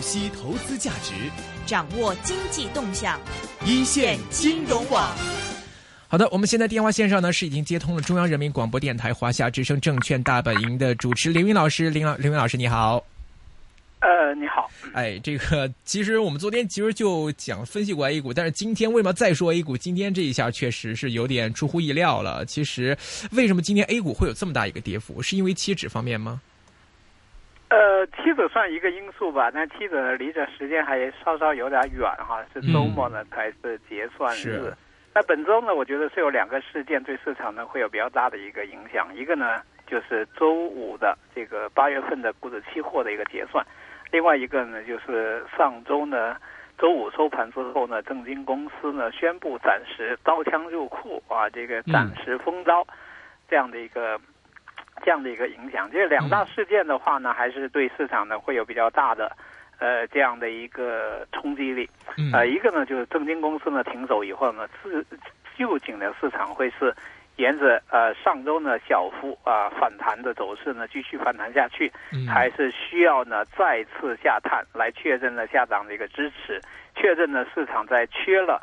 析投资价值，掌握经济动向，一线金融网。好的，我们现在电话线上呢是已经接通了中央人民广播电台华夏之声证券大本营的主持林云老师，林老林云老师你好。呃，你好。哎，这个其实我们昨天其实就讲分析过 A 股，但是今天为什么再说 A 股？今天这一下确实是有点出乎意料了。其实为什么今天 A 股会有这么大一个跌幅？是因为期指方面吗？呃，妻子算一个因素吧，但妻子离这时间还稍稍有点远哈，是周末呢才是结算日。那本周呢，我觉得是有两个事件对市场呢会有比较大的一个影响。一个呢就是周五的这个八月份的股指期货的一个结算，另外一个呢就是上周呢周五收盘之后呢，证金公司呢宣布暂时刀枪入库啊，这个暂时封招这样的一个。这样的一个影响，这两大事件的话呢，还是对市场呢会有比较大的，呃，这样的一个冲击力。呃，一个呢就是证金公司呢停手以后呢，是究竟的市场会是沿着呃上周呢小幅啊反弹的走势呢继续反弹下去，还是需要呢再次下探来确认呢下涨的一个支持，确认呢市场在缺了。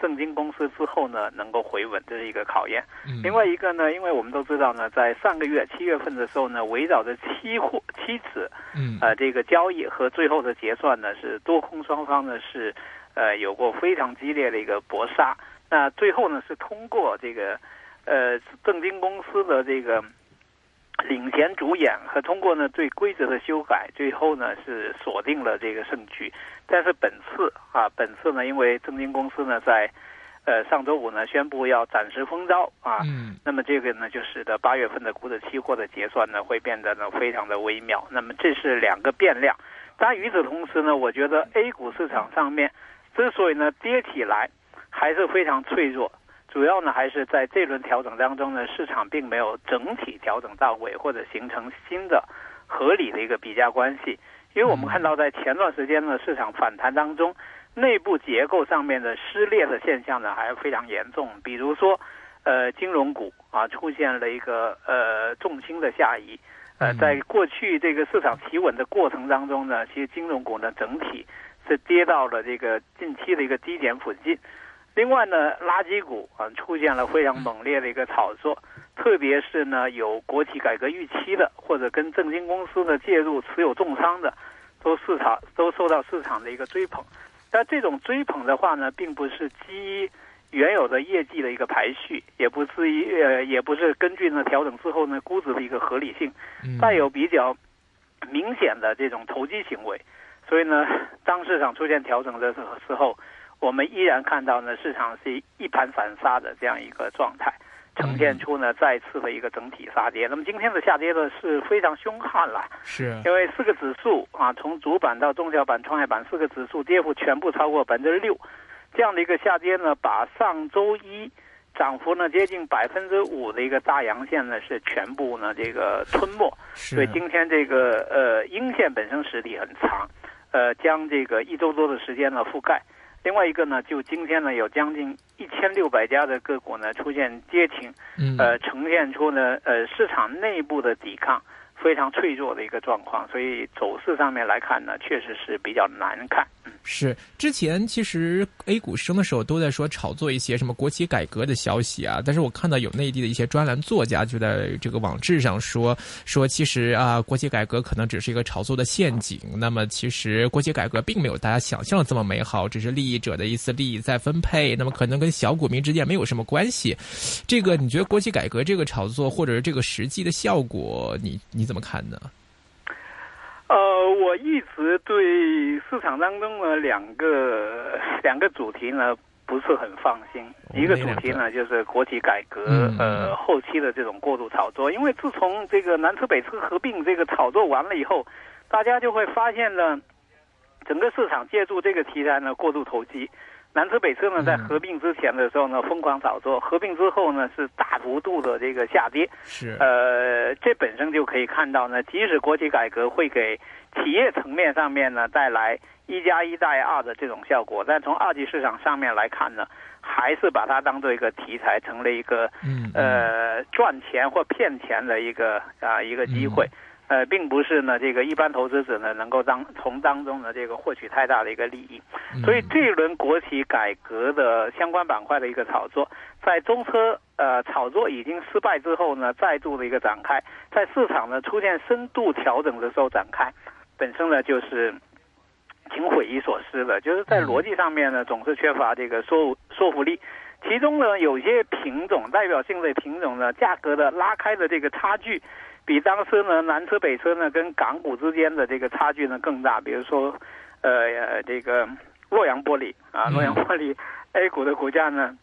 证金公司之后呢，能够回稳，这是一个考验。另外一个呢，因为我们都知道呢，在上个月七月份的时候呢，围绕着期货、期指，嗯，呃，这个交易和最后的结算呢，是多空双方呢是，呃，有过非常激烈的一个搏杀。那最后呢，是通过这个，呃，证金公司的这个。领衔主演和通过呢对规则的修改，最后呢是锁定了这个胜局。但是本次啊，本次呢，因为证金公司呢在呃上周五呢宣布要暂时封招啊，嗯，那么这个呢就使得八月份的股指期货的结算呢会变得呢非常的微妙。那么这是两个变量。但与此同时呢，我觉得 A 股市场上面之所以呢跌起来还是非常脆弱。主要呢还是在这轮调整当中呢，市场并没有整体调整到位，或者形成新的合理的一个比价关系。因为我们看到在前段时间呢，市场反弹当中，内部结构上面的撕裂的现象呢还是非常严重。比如说，呃，金融股啊出现了一个呃重心的下移。呃，在过去这个市场企稳的过程当中呢，其实金融股呢整体是跌到了这个近期的一个低点附近。另外呢，垃圾股啊出现了非常猛烈的一个炒作，特别是呢有国企改革预期的，或者跟证金公司的介入持有重仓的，都市场都受到市场的一个追捧。但这种追捧的话呢，并不是基于原有的业绩的一个排序，也不至于呃，也不是根据呢调整之后呢估值的一个合理性，带有比较明显的这种投机行为。所以呢，当市场出现调整的时候。我们依然看到呢，市场是一盘散沙的这样一个状态，呈现出呢再次的一个整体杀跌。那么今天的下跌呢是非常凶悍了，是因为四个指数啊，从主板到中小板、创业板四个指数跌幅全部超过百分之六，这样的一个下跌呢，把上周一涨幅呢接近百分之五的一个大阳线呢是全部呢这个吞没。所以今天这个呃阴线本身实体很长，呃将这个一周多的时间呢覆盖。另外一个呢，就今天呢，有将近一千六百家的个股呢出现跌停，呃，呈现出呢呃市场内部的抵抗非常脆弱的一个状况，所以走势上面来看呢，确实是比较难看。是之前其实 A 股升的时候都在说炒作一些什么国企改革的消息啊，但是我看到有内地的一些专栏作家就在这个网志上说说，其实啊国企改革可能只是一个炒作的陷阱。那么其实国企改革并没有大家想象的这么美好，只是利益者的一次利益再分配，那么可能跟小股民之间没有什么关系。这个你觉得国企改革这个炒作或者是这个实际的效果，你你怎么看呢？呃，我一直对市场当中的两个两个主题呢不是很放心。一个主题呢就是国企改革，呃，后期的这种过度炒作。因为自从这个南车北车合并这个炒作完了以后，大家就会发现呢，整个市场借助这个题材呢过度投机。南车北车呢，在合并之前的时候呢，疯狂炒作；合并之后呢，是大幅度的这个下跌。是，呃，这本身就可以看到呢，即使国企改革会给企业层面上面呢带来一加一大于二的这种效果，但从二级市场上面来看呢，还是把它当做一个题材，成了一个呃赚钱或骗钱的一个啊一个机会。呃，并不是呢这个一般投资者呢能够当从当中呢这个获取太大的一个利益。所以这一轮国企改革的相关板块的一个炒作，在中车呃炒作已经失败之后呢，再度的一个展开，在市场呢出现深度调整的时候展开，本身呢就是挺匪夷所思的，就是在逻辑上面呢总是缺乏这个说说服力。其中呢，有些品种代表性的品种呢，价格的拉开的这个差距，比当时呢南车北车呢跟港股之间的这个差距呢更大。比如说，呃，这个洛阳玻璃啊，洛阳玻璃 A 股的股价呢，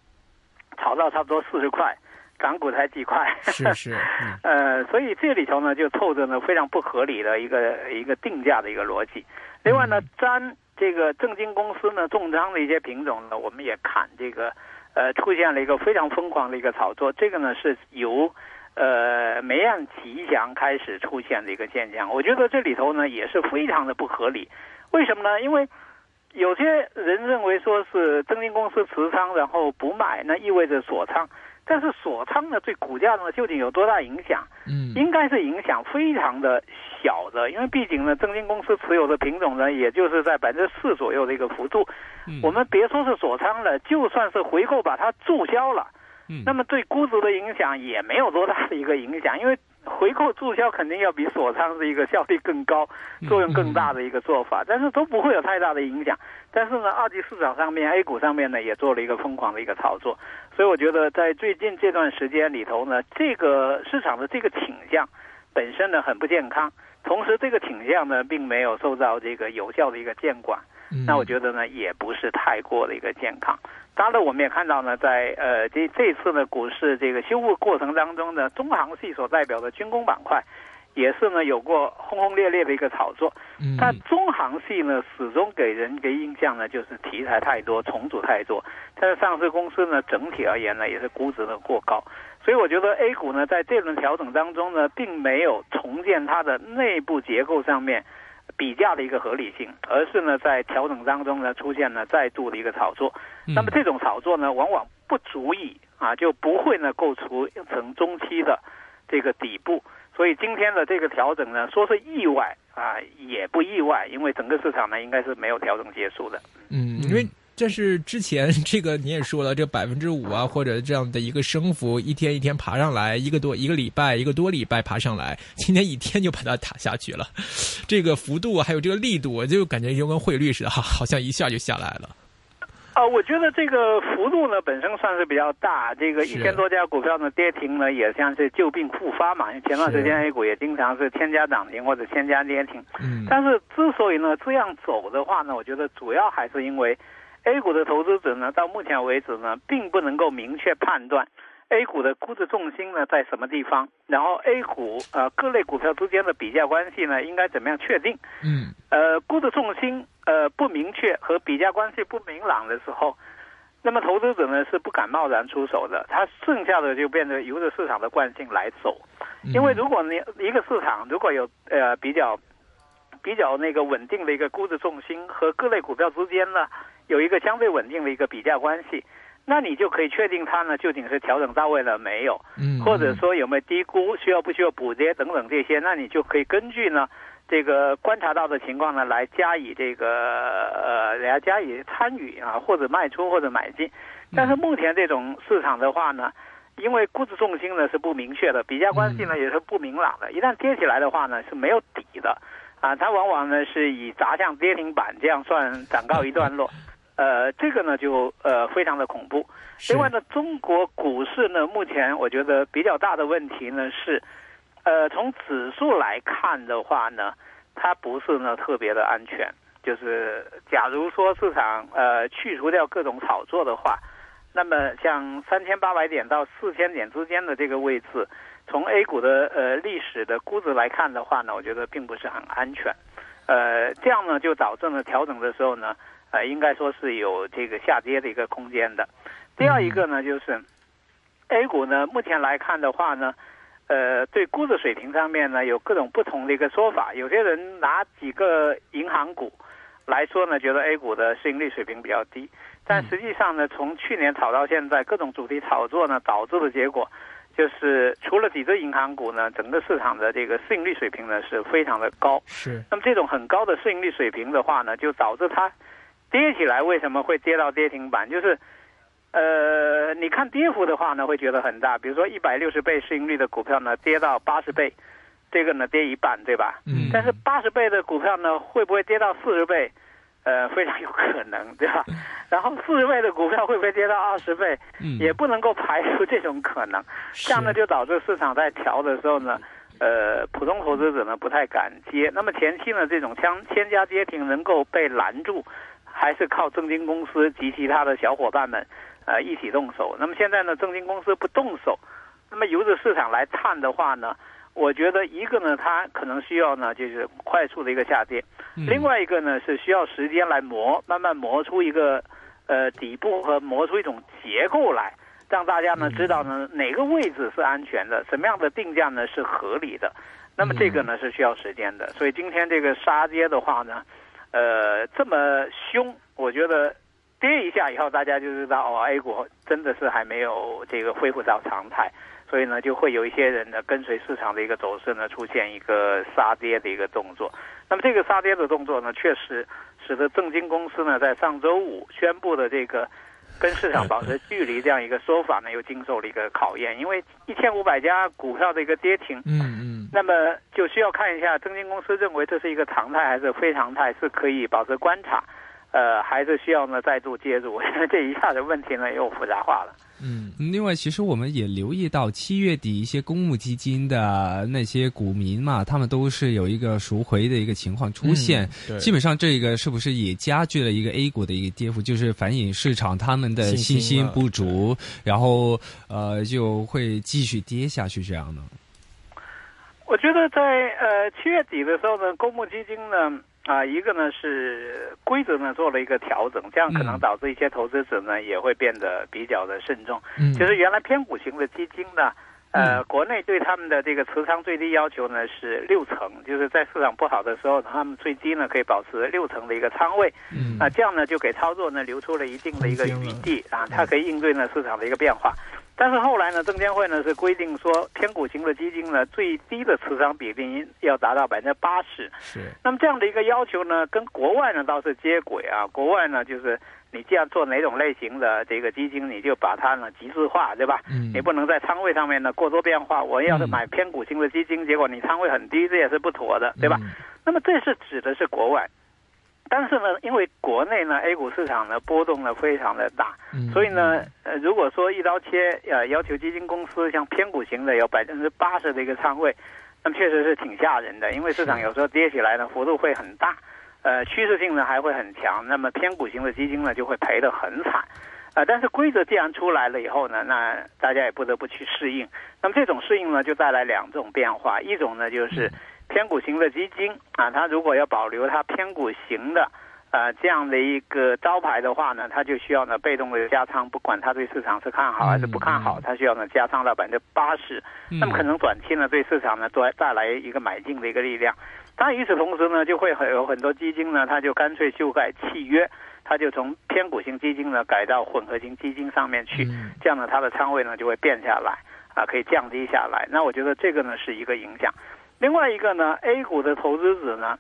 炒到差不多四十块，港股才几块。是 是。呃，所以这里头呢，就透着呢非常不合理的一个一个定价的一个逻辑。另外呢，沾这个证金公司呢重仓的一些品种呢，我们也看这个。呃，出现了一个非常疯狂的一个炒作，这个呢是由，呃，梅岸吉祥开始出现的一个现象。我觉得这里头呢也是非常的不合理。为什么呢？因为有些人认为说是证金公司持仓然后不买，那意味着锁仓。但是锁仓呢对股价呢究竟有多大影响？嗯，应该是影响非常的小的，因为毕竟呢证金公司持有的品种呢也就是在百分之四左右的一个幅度。我们别说是锁仓了，就算是回购把它注销了，那么对估值的影响也没有多大的一个影响，因为回购注销肯定要比锁仓是一个效率更高、作用更大的一个做法，但是都不会有太大的影响。但是呢，二级市场上面 A 股上面呢也做了一个疯狂的一个炒作，所以我觉得在最近这段时间里头呢，这个市场的这个倾向本身呢很不健康，同时这个倾向呢并没有受到这个有效的一个监管。那我觉得呢，也不是太过的一个健康。当然，我们也看到呢，在呃这这次呢股市这个修复过程当中呢，中航系所代表的军工板块，也是呢有过轰轰烈烈的一个炒作。嗯但中航系呢，始终给人一个印象呢，就是题材太多，重组太多。但是上市公司呢，整体而言呢，也是估值呢过高。所以我觉得 A 股呢，在这轮调整当中呢，并没有重建它的内部结构上面。比价的一个合理性，而是呢在调整当中呢出现了再度的一个炒作，那么这种炒作呢往往不足以啊就不会呢构成成中期的这个底部，所以今天的这个调整呢说是意外啊也不意外，因为整个市场呢应该是没有调整结束的。嗯，因为。这是之前 这个你也说了，这百分之五啊，或者这样的一个升幅，一天一天爬上来，一个多一个礼拜，一个多礼拜爬上来，今天一天就把它打下去了。这个幅度还有这个力度，就感觉就跟汇率似的，哈，好像一下就下来了。啊，我觉得这个幅度呢本身算是比较大，这个一千多家股票呢跌停呢，也像是旧病复发嘛。前段时间 A 股也经常是千家涨停或者千家跌停。嗯。但是之所以呢这样走的话呢，我觉得主要还是因为。A 股的投资者呢，到目前为止呢，并不能够明确判断 A 股的估值重心呢在什么地方，然后 A 股呃各类股票之间的比价关系呢应该怎么样确定？嗯，呃，估值重心呃不明确和比价关系不明朗的时候，那么投资者呢是不敢贸然出手的，他剩下的就变得由着市场的惯性来走，因为如果你一个市场如果有呃比较比较那个稳定的一个估值重心和各类股票之间呢。有一个相对稳定的一个比价关系，那你就可以确定它呢究竟是调整到位了没有，嗯，或者说有没有低估，需要不需要补跌等等这些，那你就可以根据呢这个观察到的情况呢来加以这个呃来加以参与啊，或者卖出或者买进。但是目前这种市场的话呢，因为估值重心呢是不明确的，比价关系呢也是不明朗的，一旦跌起来的话呢是没有底的，啊，它往往呢是以砸向跌停板这样算暂告一段落。呃，这个呢就呃非常的恐怖。另外呢，中国股市呢目前我觉得比较大的问题呢是，呃，从指数来看的话呢，它不是呢特别的安全。就是假如说市场呃去除掉各种炒作的话，那么像三千八百点到四千点之间的这个位置，从 A 股的呃历史的估值来看的话呢，我觉得并不是很安全。呃，这样呢就导致了调整的时候呢。呃，应该说是有这个下跌的一个空间的。第二一个呢，就是 A 股呢，目前来看的话呢，呃，对估值水平上面呢，有各种不同的一个说法。有些人拿几个银行股来说呢，觉得 A 股的市盈率水平比较低。但实际上呢，从去年炒到现在，各种主题炒作呢，导致的结果就是除了几只银行股呢，整个市场的这个市盈率水平呢是非常的高。是。那么这种很高的市盈率水平的话呢，就导致它跌起来为什么会跌到跌停板？就是，呃，你看跌幅的话呢，会觉得很大。比如说一百六十倍市盈率的股票呢，跌到八十倍，这个呢跌一半，对吧？嗯。但是八十倍的股票呢，会不会跌到四十倍？呃，非常有可能，对吧？然后四十倍的股票会不会跌到二十倍？嗯，也不能够排除这种可能。这样呢，就导致市场在调的时候呢，呃，普通投资者呢不太敢接。那么前期呢，这种千千家跌停能够被拦住，还是靠证金公司及其他的小伙伴们呃一起动手。那么现在呢，证金公司不动手，那么由着市场来探的话呢？我觉得一个呢，它可能需要呢，就是快速的一个下跌；另外一个呢，是需要时间来磨，慢慢磨出一个呃底部和磨出一种结构来，让大家呢知道呢哪个位置是安全的，什么样的定价呢是合理的。那么这个呢是需要时间的。所以今天这个杀跌的话呢，呃，这么凶，我觉得跌一下以后，大家就知道哦，A 股真的是还没有这个恢复到常态。所以呢，就会有一些人呢跟随市场的一个走势呢，出现一个杀跌的一个动作。那么这个杀跌的动作呢，确实使得证金公司呢在上周五宣布的这个跟市场保持距离这样一个说法呢，又经受了一个考验。因为一千五百家股票的一个跌停，嗯嗯，那么就需要看一下证金公司认为这是一个常态还是非常态，是可以保持观察，呃，还是需要呢再度介入？因 为这一下子问题呢又复杂化了。嗯，另外，其实我们也留意到七月底一些公募基金的那些股民嘛，他们都是有一个赎回的一个情况出现。基本上这个是不是也加剧了一个 A 股的一个跌幅？就是反映市场他们的信心不足，然后呃就会继续跌下去这样呢？我觉得在呃七月底的时候呢，公募基金呢。啊，一个呢是规则呢做了一个调整，这样可能导致一些投资者呢也会变得比较的慎重。嗯，就是原来偏股型的基金呢，呃，国内对他们的这个持仓最低要求呢是六成，就是在市场不好的时候，他们最低呢可以保持六成的一个仓位。嗯，啊，这样呢就给操作呢留出了一定的一个余地啊，它可以应对呢市场的一个变化。但是后来呢，证监会呢是规定说，偏股型的基金呢，最低的持仓比例要达到百分之八十。是。那么这样的一个要求呢，跟国外呢倒是接轨啊。国外呢，就是你既然做哪种类型的这个基金，你就把它呢极致化，对吧？嗯。你不能在仓位上面呢过多变化。我要是买偏股型的基金，结果你仓位很低，这也是不妥的，对吧？那么这是指的是国外。但是呢，因为国内呢，A 股市场呢波动呢非常的大，所以呢，呃，如果说一刀切，呃，要求基金公司像偏股型的有百分之八十的一个仓位，那么确实是挺吓人的，因为市场有时候跌起来呢幅度会很大，呃，趋势性呢还会很强，那么偏股型的基金呢就会赔得很惨，啊，但是规则既然出来了以后呢，那大家也不得不去适应，那么这种适应呢就带来两种变化，一种呢就是。偏股型的基金啊，它如果要保留它偏股型的呃这样的一个招牌的话呢，它就需要呢被动的加仓，不管它对市场是看好还是不看好，它需要呢加仓到百分之八十。那么可能短期呢对市场呢带带来一个买进的一个力量。当然与此同时呢，就会很有很多基金呢，它就干脆修改契约，它就从偏股型基金呢改到混合型基金上面去，这样呢它的仓位呢就会变下来啊，可以降低下来。那我觉得这个呢是一个影响。另外一个呢，A 股的投资者呢，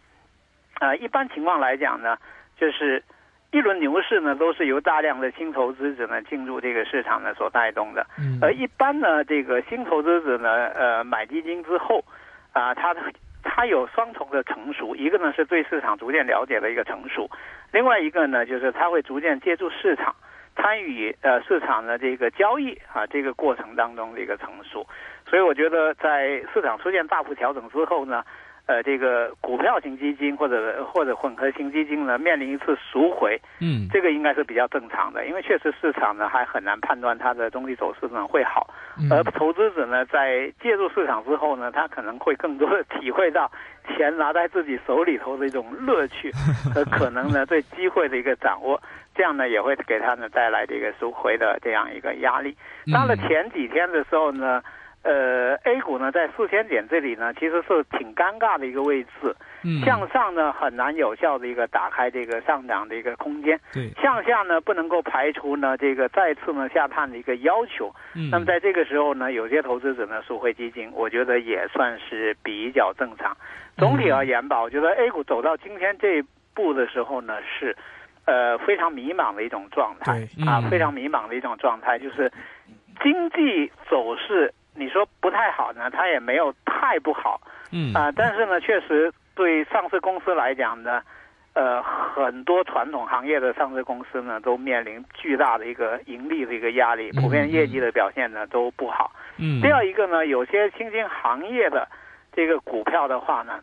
啊，一般情况来讲呢，就是一轮牛市呢，都是由大量的新投资者呢进入这个市场呢所带动的。嗯。而一般呢，这个新投资者呢，呃，买基金之后，啊，他的他有双重的成熟，一个呢是对市场逐渐了解的一个成熟，另外一个呢就是他会逐渐借助市场。参与呃市场的这个交易啊，这个过程当中的一个成熟，所以我觉得在市场出现大幅调整之后呢。呃，这个股票型基金或者或者混合型基金呢，面临一次赎回，嗯，这个应该是比较正常的，因为确实市场呢还很难判断它的中期走势呢会好，而投资者呢在介入市场之后呢，他可能会更多的体会到钱拿在自己手里头的一种乐趣 和可能呢对机会的一个掌握，这样呢也会给他呢带来这个赎回的这样一个压力。到了前几天的时候呢。呃，A 股呢在四千点这里呢，其实是挺尴尬的一个位置。嗯，向上呢很难有效的一个打开这个上涨的一个空间。对，向下呢不能够排除呢这个再次呢下探的一个要求。嗯，那么在这个时候呢，有些投资者呢赎回基金，我觉得也算是比较正常。总体而言吧，我觉得 A 股走到今天这一步的时候呢，是呃非常迷茫的一种状态啊，非常迷茫的一种状态，就是经济走势你说不太好呢，它也没有太不好。嗯啊，但是呢，确实。对上市公司来讲呢，呃，很多传统行业的上市公司呢，都面临巨大的一个盈利的一个压力，普遍业绩的表现呢都不好。嗯。第二一个呢，有些新兴行业的这个股票的话呢，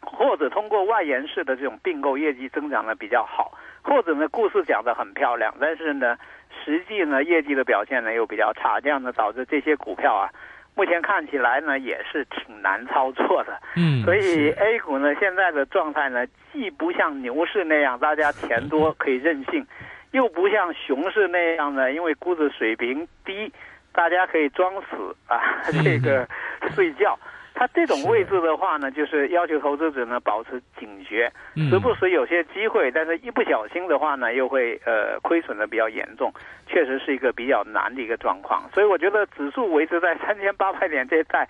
或者通过外延式的这种并购，业绩增长的比较好，或者呢故事讲得很漂亮，但是呢，实际呢业绩的表现呢又比较差，这样呢导致这些股票啊。目前看起来呢，也是挺难操作的。嗯，所以 A 股呢现在的状态呢，既不像牛市那样大家钱多可以任性，又不像熊市那样呢，因为估值水平低，大家可以装死啊，这个睡觉。它这种位置的话呢，就是要求投资者呢保持警觉，时不时有些机会，但是一不小心的话呢，又会呃亏损的比较严重，确实是一个比较难的一个状况。所以我觉得指数维持在三千八百点这一带。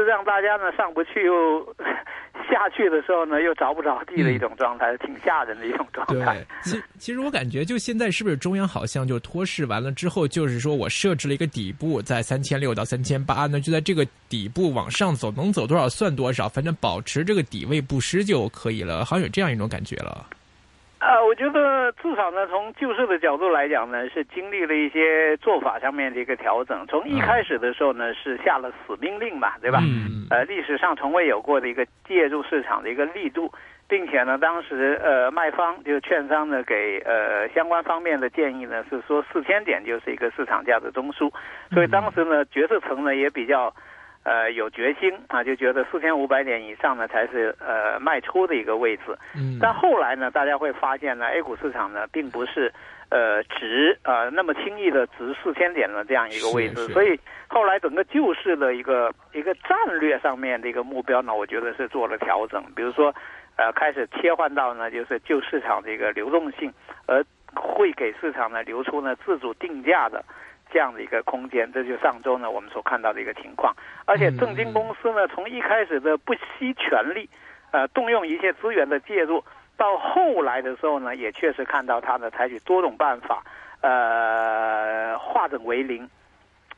是让大家呢上不去又 下去的时候呢又着不着地的一种状态，挺吓人的一种状态。对，其其实我感觉就现在是不是中央好像就托市完了之后，就是说我设置了一个底部在三千六到三千八，那就在这个底部往上走，能走多少算多少，反正保持这个底位不失就可以了，好像有这样一种感觉了。呃，我觉得至少呢，从救市的角度来讲呢，是经历了一些做法上面的一个调整。从一开始的时候呢，是下了死命令嘛，对吧？嗯。呃，历史上从未有过的一个介入市场的一个力度，并且呢，当时呃卖方就是券商呢给呃相关方面的建议呢是说四千点就是一个市场价的中枢，所以当时呢决策层呢也比较。呃，有决心啊，就觉得四千五百点以上呢才是呃卖出的一个位置。嗯。但后来呢，大家会发现呢，A 股市场呢并不是呃值啊那么轻易的值四千点的这样一个位置，所以后来整个救市的一个一个战略上面的一个目标呢，我觉得是做了调整。比如说，呃，开始切换到呢就是救市场的一个流动性，而会给市场呢留出呢自主定价的。这样的一个空间，这就上周呢我们所看到的一个情况。而且证金公司呢，从一开始的不惜全力，呃，动用一切资源的介入，到后来的时候呢，也确实看到它呢采取多种办法，呃，化整为零，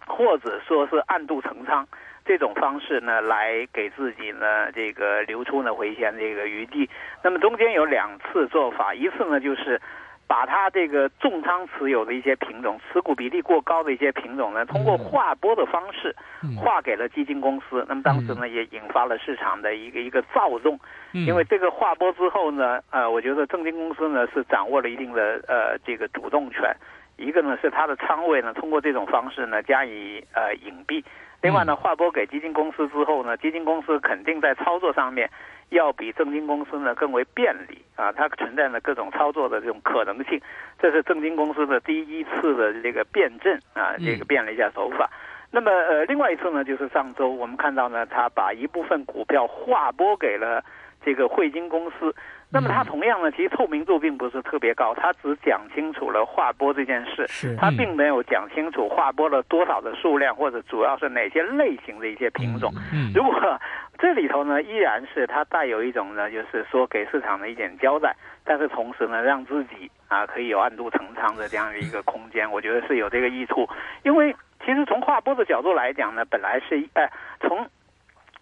或者说是暗度陈仓这种方式呢，来给自己呢这个留出呢回旋这个余地。那么中间有两次做法，一次呢就是。把它这个重仓持有的一些品种，持股比例过高的一些品种呢，通过划拨的方式划给了基金公司。那么当时呢，也引发了市场的一个一个躁动。因为这个划拨之后呢，呃，我觉得证金公司呢是掌握了一定的呃这个主动权。一个呢是它的仓位呢通过这种方式呢加以呃隐蔽。另外呢，划拨给基金公司之后呢，基金公司肯定在操作上面。要比证金公司呢更为便利啊，它存在呢各种操作的这种可能性，这是证金公司的第一次的这个辩证啊，这个变了一下手法。那么呃，另外一次呢，就是上周我们看到呢，他把一部分股票划拨给了这个汇金公司。那么它同样呢，其实透明度并不是特别高，它只讲清楚了划拨这件事，它并没有讲清楚划拨了多少的数量，或者主要是哪些类型的一些品种。如果这里头呢，依然是它带有一种呢，就是说给市场的一点交代，但是同时呢，让自己啊可以有暗度陈仓的这样的一个空间，我觉得是有这个益处。因为其实从划拨的角度来讲呢，本来是哎从。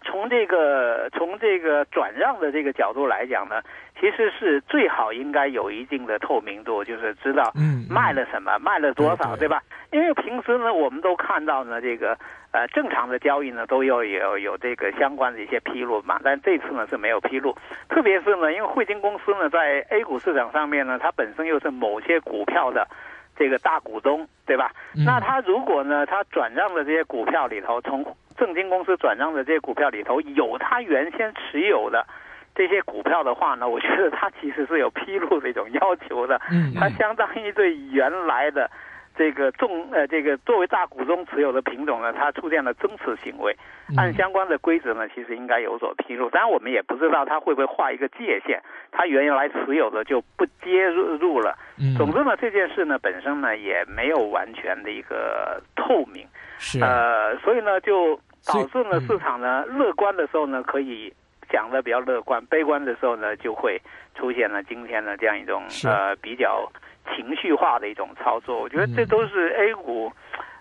从这个从这个转让的这个角度来讲呢，其实是最好应该有一定的透明度，就是知道卖了什么，卖了多少，对吧？因为平时呢，我们都看到呢，这个呃正常的交易呢，都要有有这个相关的一些披露嘛。但这次呢是没有披露，特别是呢，因为汇金公司呢在 A 股市场上面呢，它本身又是某些股票的这个大股东，对吧？那它如果呢，它转让的这些股票里头从证金公司转让的这些股票里头有他原先持有的这些股票的话呢，我觉得他其实是有披露的一种要求的。嗯，它相当于对原来的这个重呃这个作为大股东持有的品种呢，它出现了增持行为，按相关的规则呢，其实应该有所披露。当然，我们也不知道它会不会画一个界限，它原来持有的就不接入了。总之呢，这件事呢本身呢也没有完全的一个透明。是。呃，所以呢就导致了市场呢乐观的时候呢可以讲的比较乐观，悲观的时候呢就会出现了今天的这样一种呃比较。情绪化的一种操作，我觉得这都是 A 股，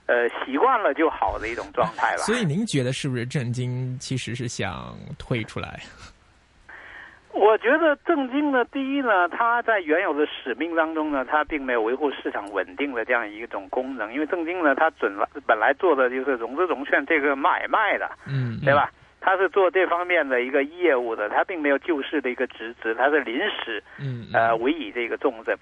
呃，习惯了就好的一种状态了。所以您觉得是不是正金其实是想退出来？我觉得正金呢，第一呢，它在原有的使命当中呢，它并没有维护市场稳定的这样一种功能。因为正金呢，它准了本来做的就是融资融券这个买卖的，嗯，对吧？它是做这方面的一个业务的，它并没有救市的一个职责，它是临时，嗯，呃，委以这个重任。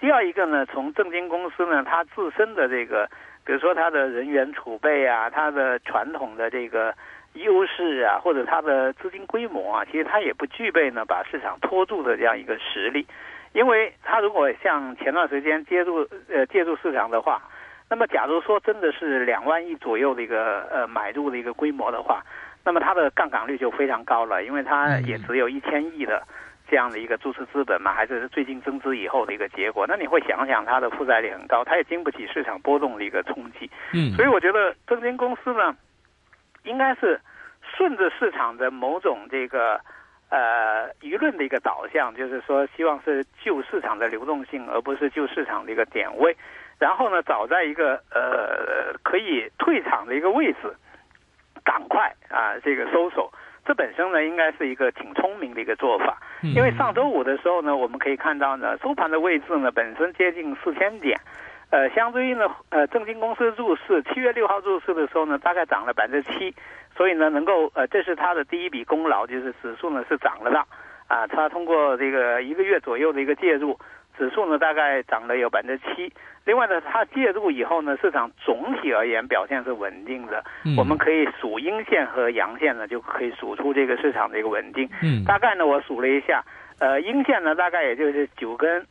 第二一个呢，从证金公司呢，它自身的这个，比如说它的人员储备啊，它的传统的这个优势啊，或者它的资金规模啊，其实它也不具备呢把市场拖住的这样一个实力。因为它如果像前段时间介入呃介入市场的话，那么假如说真的是两万亿左右的一个呃买入的一个规模的话，那么它的杠杆率就非常高了，因为它也只有一千亿的。这样的一个注册资本嘛，还是最近增资以后的一个结果。那你会想想，它的负债率很高，它也经不起市场波动的一个冲击。嗯，所以我觉得证金公司呢，应该是顺着市场的某种这个呃舆论的一个导向，就是说希望是救市场的流动性，而不是救市场的一个点位。然后呢，找在一个呃可以退场的一个位置，赶快啊这个收手。这本身呢，应该是一个挺聪明的一个做法，因为上周五的时候呢，我们可以看到呢，收盘的位置呢本身接近四千点，呃，相对应的，呃，证金公司入市七月六号入市的时候呢，大概涨了百分之七，所以呢，能够呃，这是它的第一笔功劳，就是指数呢是涨了的，啊，它通过这个一个月左右的一个介入，指数呢大概涨了有百分之七。另外呢，它介入以后呢，市场总体而言表现是稳定的。我们可以数阴线和阳线呢，就可以数出这个市场的一个稳定。嗯，大概呢，我数了一下，呃，阴线呢大概也就是九根、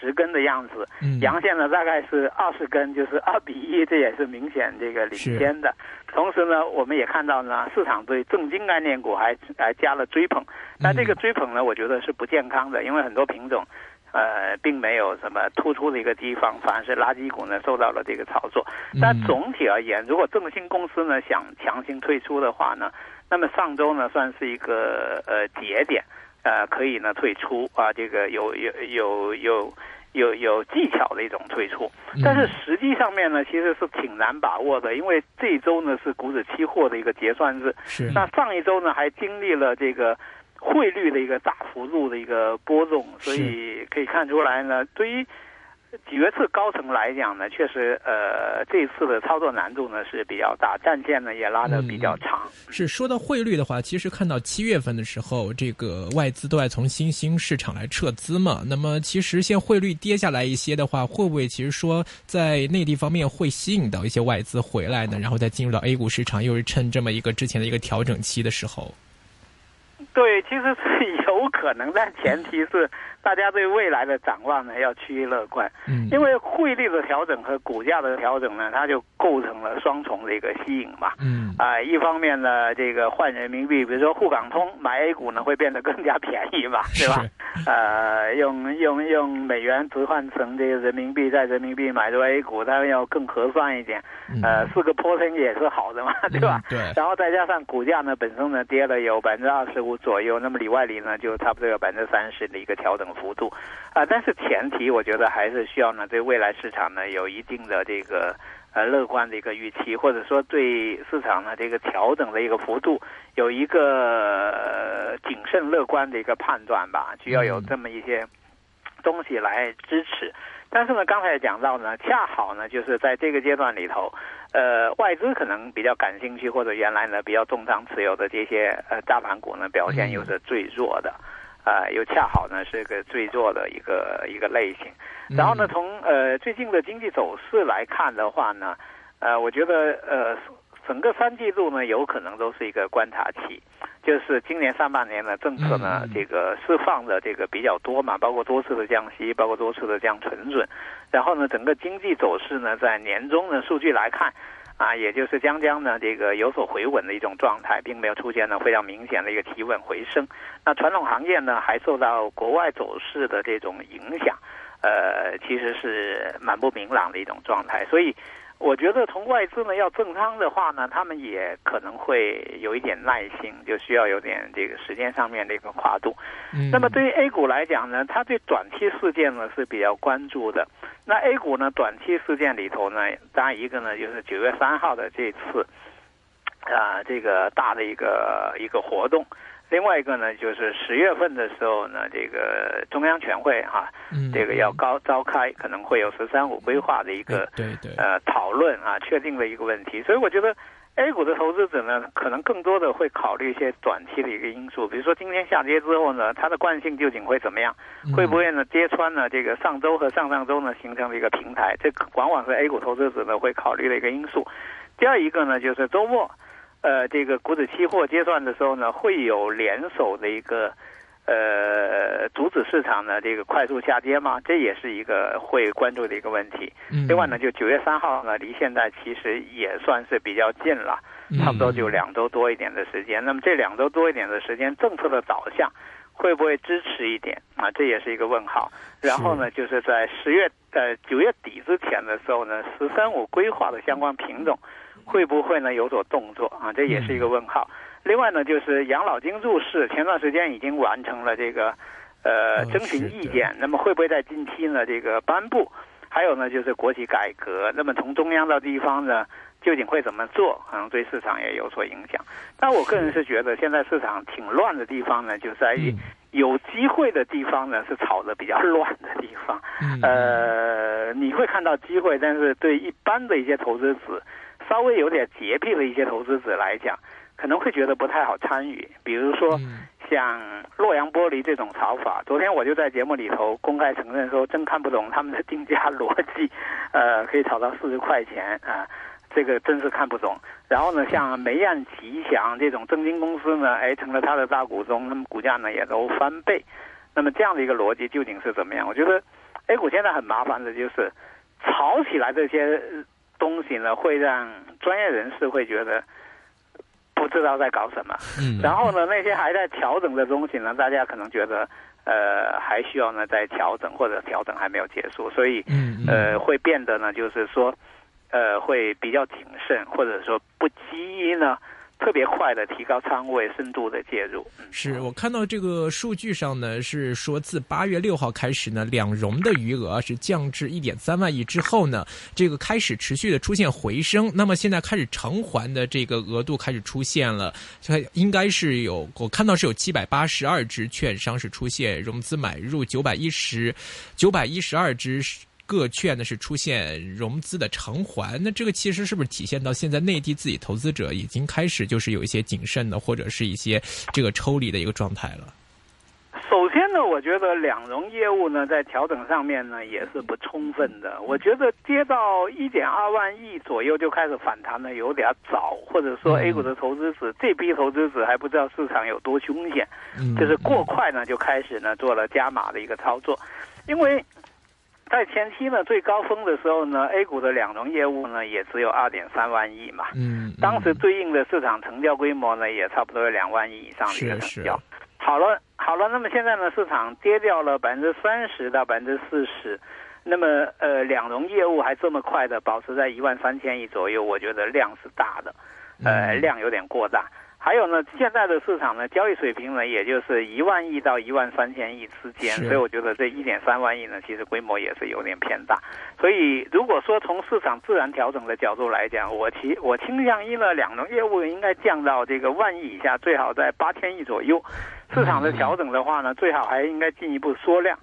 十根的样子。嗯，阳线呢大概是二十根，就是二比一，这也是明显这个领先的。同时呢，我们也看到呢，市场对正金概念股还还加了追捧。那这个追捧呢，我觉得是不健康的，因为很多品种。呃，并没有什么突出的一个地方，反而是垃圾股呢受到了这个炒作。但总体而言，如果正兴公司呢想强行退出的话呢，那么上周呢算是一个呃节点，呃可以呢退出啊，这个有有有有有有技巧的一种退出。但是实际上面呢，其实是挺难把握的，因为这一周呢是股指期货的一个结算日，是那上一周呢还经历了这个。汇率的一个大幅度的一个波动，所以可以看出来呢，对于决策高层来讲呢，确实呃这次的操作难度呢是比较大，战线呢也拉得比较长。是说到汇率的话，其实看到七月份的时候，这个外资都在从新兴市场来撤资嘛。那么其实现汇率跌下来一些的话，会不会其实说在内地方面会吸引到一些外资回来呢？然后再进入到 A 股市场，又是趁这么一个之前的一个调整期的时候。对，其实是有可能，但前提是大家对未来的展望呢要趋于乐观。嗯，因为汇率的调整和股价的调整呢，它就构成了双重的一个吸引嘛。嗯，啊，一方面呢，这个换人民币，比如说沪港通买 A 股呢会变得更加便宜嘛，对吧？呃，用用用美元兑换成这个人民币，在人民币买入 A 股，它要更合算一点。呃，四个 percent 也是好的嘛，对吧？对。然后再加上股价呢本身呢跌了有百分之二十五。左右，那么里外里呢，就差不多有百分之三十的一个调整幅度，啊，但是前提我觉得还是需要呢，对未来市场呢有一定的这个呃乐观的一个预期，或者说对市场呢这个调整的一个幅度有一个谨慎乐观的一个判断吧，需要有这么一些东西来支持。但是呢，刚才也讲到呢，恰好呢就是在这个阶段里头。呃，外资可能比较感兴趣，或者原来呢比较重仓持有的这些呃大盘股呢，表现又是最弱的，啊，又恰好呢是个最弱的一个一个类型。然后呢，从呃最近的经济走势来看的话呢，呃，我觉得呃整个三季度呢有可能都是一个观察期，就是今年上半年呢，政策呢这个释放的这个比较多嘛，包括多次的降息，包括多次的降存准，然后呢，整个经济走势呢，在年终的数据来看，啊，也就是将将呢这个有所回稳的一种状态，并没有出现呢非常明显的一个企稳回升。那传统行业呢，还受到国外走势的这种影响，呃，其实是蛮不明朗的一种状态，所以。我觉得从外资呢要正仓的话呢，他们也可能会有一点耐心，就需要有点这个时间上面的一个跨度。那么对于 A 股来讲呢，它对短期事件呢是比较关注的。那 A 股呢短期事件里头呢，当然一个呢就是九月三号的这次啊这个大的一个一个活动。另外一个呢，就是十月份的时候呢，这个中央全会哈，嗯这个要高召开，可能会有“十三五”规划的一个对对呃讨论啊，确定的一个问题。所以我觉得 A 股的投资者呢，可能更多的会考虑一些短期的一个因素，比如说今天下跌之后呢，它的惯性究竟会怎么样？会不会呢跌穿呢这个上周和上上周呢形成了一个平台？这往往是 A 股投资者呢会考虑的一个因素。第二一个呢，就是周末。呃，这个股指期货结算的时候呢，会有联手的一个呃阻止市场的这个快速下跌吗？这也是一个会关注的一个问题。另外呢，就九月三号呢，离现在其实也算是比较近了，差不多就两周多一点的时间。那么这两周多一点的时间，政策的导向会不会支持一点啊？这也是一个问号。然后呢，就是在十月呃九月底之前的时候呢，“十三五”规划的相关品种。会不会呢有所动作啊？这也是一个问号。另外呢，就是养老金入市，前段时间已经完成了这个呃征询意见，那么会不会在近期呢这个颁布？还有呢，就是国企改革，那么从中央到地方呢，究竟会怎么做？可能对市场也有所影响。但我个人是觉得，现在市场挺乱的地方呢，就在于有机会的地方呢是炒的比较乱的地方。呃，你会看到机会，但是对一般的一些投资者。稍微有点洁癖的一些投资者来讲，可能会觉得不太好参与。比如说，像洛阳玻璃这种炒法，昨天我就在节目里头公开承认说，真看不懂他们的定价逻辑，呃，可以炒到四十块钱啊，这个真是看不懂。然后呢，像梅雁吉祥这种证金公司呢，哎，成了他的大股东，那么股价呢也都翻倍。那么这样的一个逻辑究竟是怎么样？我觉得，A 股现在很麻烦的就是炒起来这些。东西呢，会让专业人士会觉得不知道在搞什么。嗯，然后呢，那些还在调整的东西呢，大家可能觉得呃还需要呢再调整，或者调整还没有结束，所以呃会变得呢就是说呃会比较谨慎，或者说不急于呢。特别快的提高仓位，深度的介入。是我看到这个数据上呢，是说自八月六号开始呢，两融的余额是降至一点三万亿之后呢，这个开始持续的出现回升。那么现在开始偿还的这个额度开始出现了，应该是有我看到是有七百八十二只券商是出现融资买入九百一十九百一十二只。各券呢是出现融资的偿还，那这个其实是不是体现到现在内地自己投资者已经开始就是有一些谨慎的或者是一些这个抽离的一个状态了？首先呢，我觉得两融业务呢在调整上面呢也是不充分的。我觉得跌到一点二万亿左右就开始反弹呢有点早，或者说 A 股的投资者这批投资者还不知道市场有多凶险，就是过快呢就开始呢做了加码的一个操作，因为。在前期呢，最高峰的时候呢，A 股的两融业务呢也只有二点三万亿嘛。嗯。当时对应的市场成交规模呢，也差不多有两万亿以上的一个成交。好了，好了，那么现在呢，市场跌掉了百分之三十到百分之四十，那么呃，两融业务还这么快的保持在一万三千亿左右，我觉得量是大的，呃，量有点过大。还有呢，现在的市场呢，交易水平呢，也就是一万亿到一万三千亿之间，所以我觉得这一点三万亿呢，其实规模也是有点偏大。所以如果说从市场自然调整的角度来讲，我其我倾向于呢，两融业务应该降到这个万亿以下，最好在八千亿左右。市场的调整的话呢，最好还应该进一步缩量。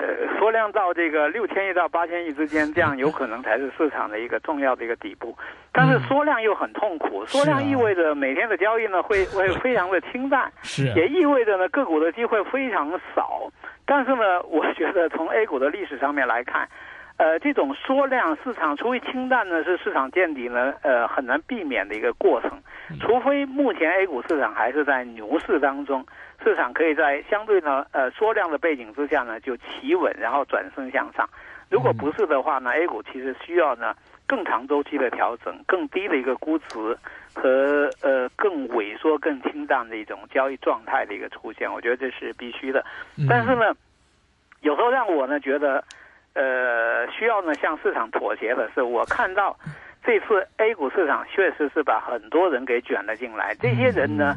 呃，缩量到这个六千亿到八千亿之间，这样有可能才是市场的一个重要的一个底部。但是缩量又很痛苦，缩量意味着每天的交易呢会会非常的清淡，是也意味着呢个股的机会非常少。但是呢，我觉得从 A 股的历史上面来看，呃，这种缩量市场出于清淡呢，是市场见底呢，呃，很难避免的一个过程。除非目前 A 股市场还是在牛市当中，市场可以在相对呢，呃，缩量的背景之下呢，就企稳，然后转身向上。如果不是的话呢，A 股其实需要呢更长周期的调整，更低的一个估值和呃更萎缩、更清淡的一种交易状态的一个出现，我觉得这是必须的。但是呢，有时候让我呢觉得。呃，需要呢向市场妥协的是，我看到这次 A 股市场确实是把很多人给卷了进来。这些人呢，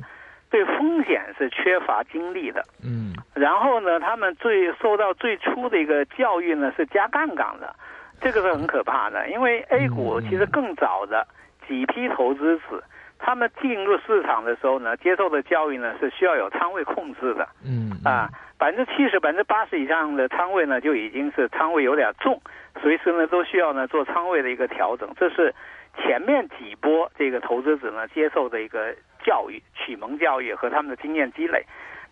对风险是缺乏经历的。嗯。然后呢，他们最受到最初的一个教育呢是加杠杆的，这个是很可怕的。因为 A 股其实更早的几批投资者，他们进入市场的时候呢，接受的教育呢是需要有仓位控制的。嗯。啊。百分之七十、百分之八十以上的仓位呢，就已经是仓位有点重，随时呢都需要呢做仓位的一个调整。这是前面几波这个投资者呢接受的一个教育、启蒙教育和他们的经验积累。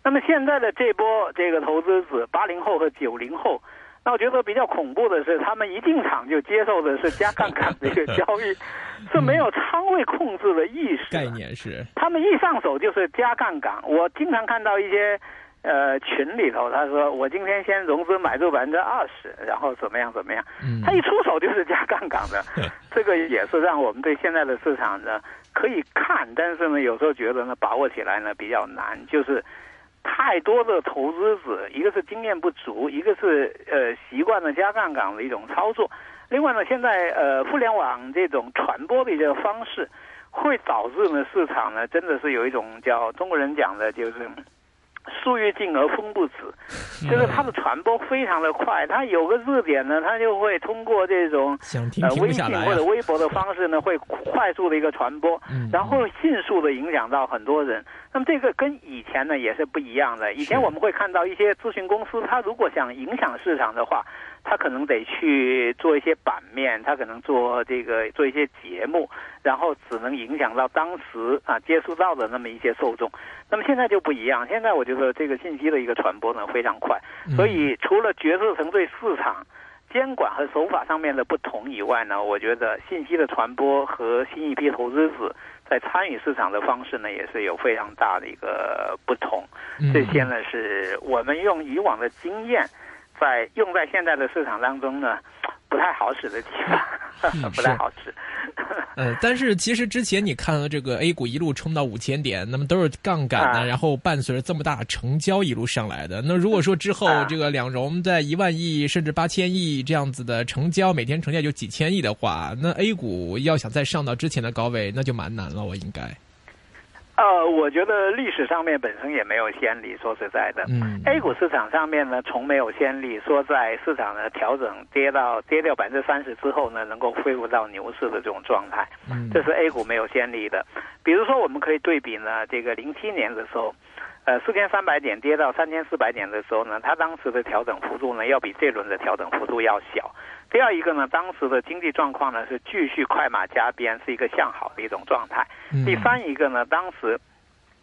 那么现在的这波这个投资者，八零后和九零后，那我觉得比较恐怖的是，他们一进场就接受的是加杠杆的一个交易，是没有仓位控制的意识。概念是，他们一上手就是加杠杆。我经常看到一些。呃，群里头他说我今天先融资买入百分之二十，然后怎么样怎么样？他一出手就是加杠杆的，这个也是让我们对现在的市场呢可以看，但是呢有时候觉得呢把握起来呢比较难，就是太多的投资者，一个是经验不足，一个是呃习惯了加杠杆的一种操作，另外呢现在呃互联网这种传播的一个方式，会导致呢市场呢真的是有一种叫中国人讲的就是。树欲静而风不止，就是它的传播非常的快。它有个热点呢，它就会通过这种呃微信或者微博的方式呢，会快速的一个传播，然后迅速的影响到很多人。那么这个跟以前呢也是不一样的。以前我们会看到一些咨询公司，它如果想影响市场的话。他可能得去做一些版面，他可能做这个做一些节目，然后只能影响到当时啊接触到的那么一些受众。那么现在就不一样，现在我觉得这个信息的一个传播呢非常快，所以除了决策层对市场监管和手法上面的不同以外呢，我觉得信息的传播和新一批投资者在参与市场的方式呢也是有非常大的一个不同。这些呢是我们用以往的经验。在用在现在的市场当中呢，不太好使的地方，不太好使。呃，但是其实之前你看到这个 A 股一路冲到五千点，那么都是杠杆的，然后伴随着这么大成交一路上来的。那如果说之后这个两融在一万亿甚至八千亿这样子的成交，每天成交就几千亿的话，那 A 股要想再上到之前的高位，那就蛮难了。我应该。呃，我觉得历史上面本身也没有先例。说实在的，嗯，A 股市场上面呢，从没有先例说在市场的调整跌到跌掉百分之三十之后呢，能够恢复到牛市的这种状态。嗯，这是 A 股没有先例的。比如说，我们可以对比呢，这个零七年的时候，呃，四千三百点跌到三千四百点的时候呢，它当时的调整幅度呢，要比这轮的调整幅度要小。第二一个呢，当时的经济状况呢是继续快马加鞭，是一个向好的一种状态。第三一个呢，当时，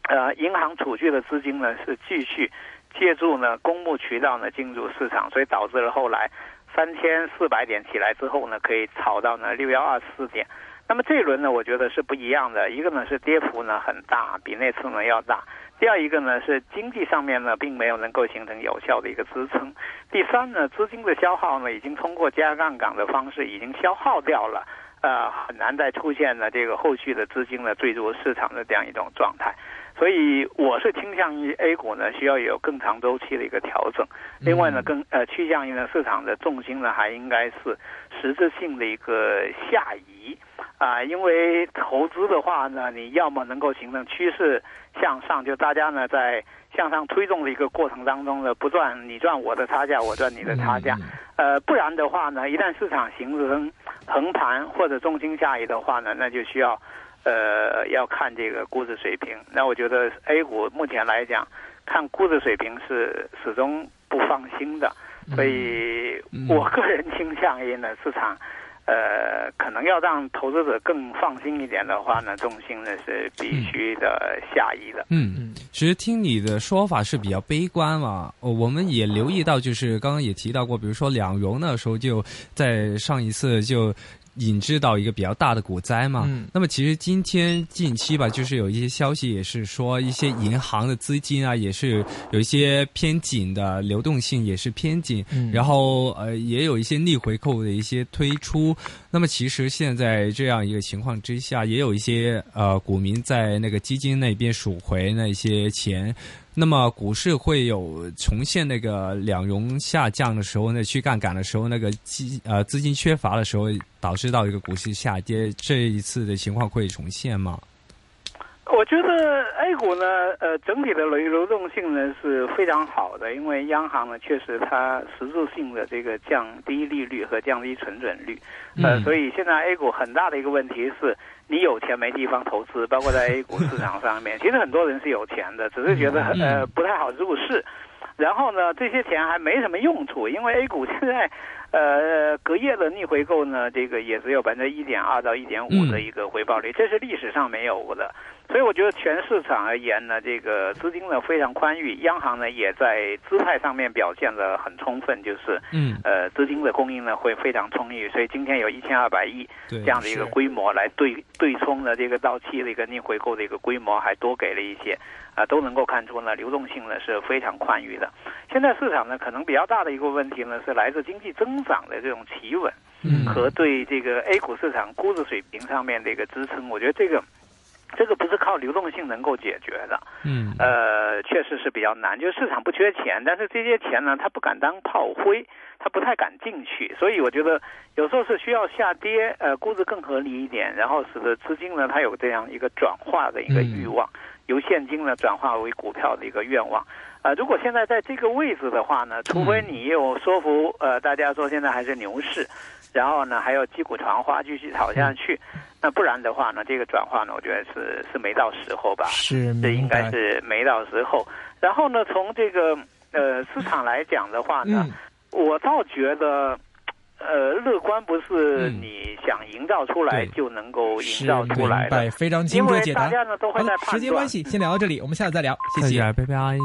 呃，银行储蓄的资金呢是继续借助呢公募渠道呢进入市场，所以导致了后来三千四百点起来之后呢，可以炒到呢六幺二四点。那么这一轮呢，我觉得是不一样的，一个呢是跌幅呢很大，比那次呢要大。第二一个呢是经济上面呢并没有能够形成有效的一个支撑，第三呢资金的消耗呢已经通过加杠杆的方式已经消耗掉了，呃很难再出现呢这个后续的资金呢坠入市场的这样一种状态，所以我是倾向于 A 股呢需要有更长周期的一个调整，另外呢更呃趋向于呢市场的重心呢还应该是实质性的一个下移。啊，因为投资的话呢，你要么能够形成趋势向上，就大家呢在向上推动的一个过程当中呢，不赚你赚我的差价，我赚你的差价。呃，不然的话呢，一旦市场形成横盘或者重心下移的话呢，那就需要呃要看这个估值水平。那我觉得 A 股目前来讲，看估值水平是始终不放心的，所以我个人倾向于呢市场。呃，可能要让投资者更放心一点的话呢，重心呢是必须的下移的。嗯嗯，其实听你的说法是比较悲观嘛。我们也留意到，就是刚刚也提到过，比如说两融那时候就在上一次就。引致到一个比较大的股灾嘛，嗯那么其实今天近期吧，就是有一些消息也是说，一些银行的资金啊，也是有一些偏紧的流动性，也是偏紧，然后呃，也有一些逆回购的一些推出。那么其实现在这样一个情况之下，也有一些呃股民在那个基金那边赎回那些钱。那么股市会有重现那个两融下降的时候，那去杠杆的时候，那个资呃资金缺乏的时候，导致到一个股市下跌，这一次的情况会重现吗？我觉得 A 股呢，呃，整体的流流动性呢是非常好的，因为央行呢确实它实质性的这个降低利率和降低存准率，呃，所以现在 A 股很大的一个问题是。你有钱没地方投资，包括在 A 股市场上面，其实很多人是有钱的，只是觉得呃不太好入市。然后呢，这些钱还没什么用处，因为 A 股现在，呃，隔夜的逆回购呢，这个也只有百分之一点二到一点五的一个回报率，这是历史上没有的。所以我觉得全市场而言呢，这个资金呢非常宽裕，央行呢也在姿态上面表现的很充分，就是，嗯，呃，资金的供应呢会非常充裕，所以今天有一千二百亿这样的一个规模来对对冲的这个到期的一个逆回购的一个规模，还多给了一些，啊，都能够看出呢流动性呢是非常宽裕的。现在市场呢可能比较大的一个问题呢是来自经济增长的这种企稳，嗯，和对这个 A 股市场估值水平上面的一个支撑，我觉得这个。这个不是靠流动性能够解决的，嗯，呃，确实是比较难。就是市场不缺钱，但是这些钱呢，他不敢当炮灰，他不太敢进去。所以我觉得有时候是需要下跌，呃，估值更合理一点，然后使得资金呢，它有这样一个转化的一个欲望，由现金呢转化为股票的一个愿望。呃，如果现在在这个位置的话呢，除非你有说服呃大家说现在还是牛市。然后呢，还有击鼓传花，继续炒下去。那不然的话呢，这个转化呢，我觉得是是没到时候吧。是，这应该是没到时候。然后呢，从这个呃市场来讲的话呢，我倒觉得，呃，乐观不是你想营造出来就能够营造出来的。非常清楚解答。大家呢都会在时间关系，先聊到这里，我们下次再聊。谢谢，拜拜。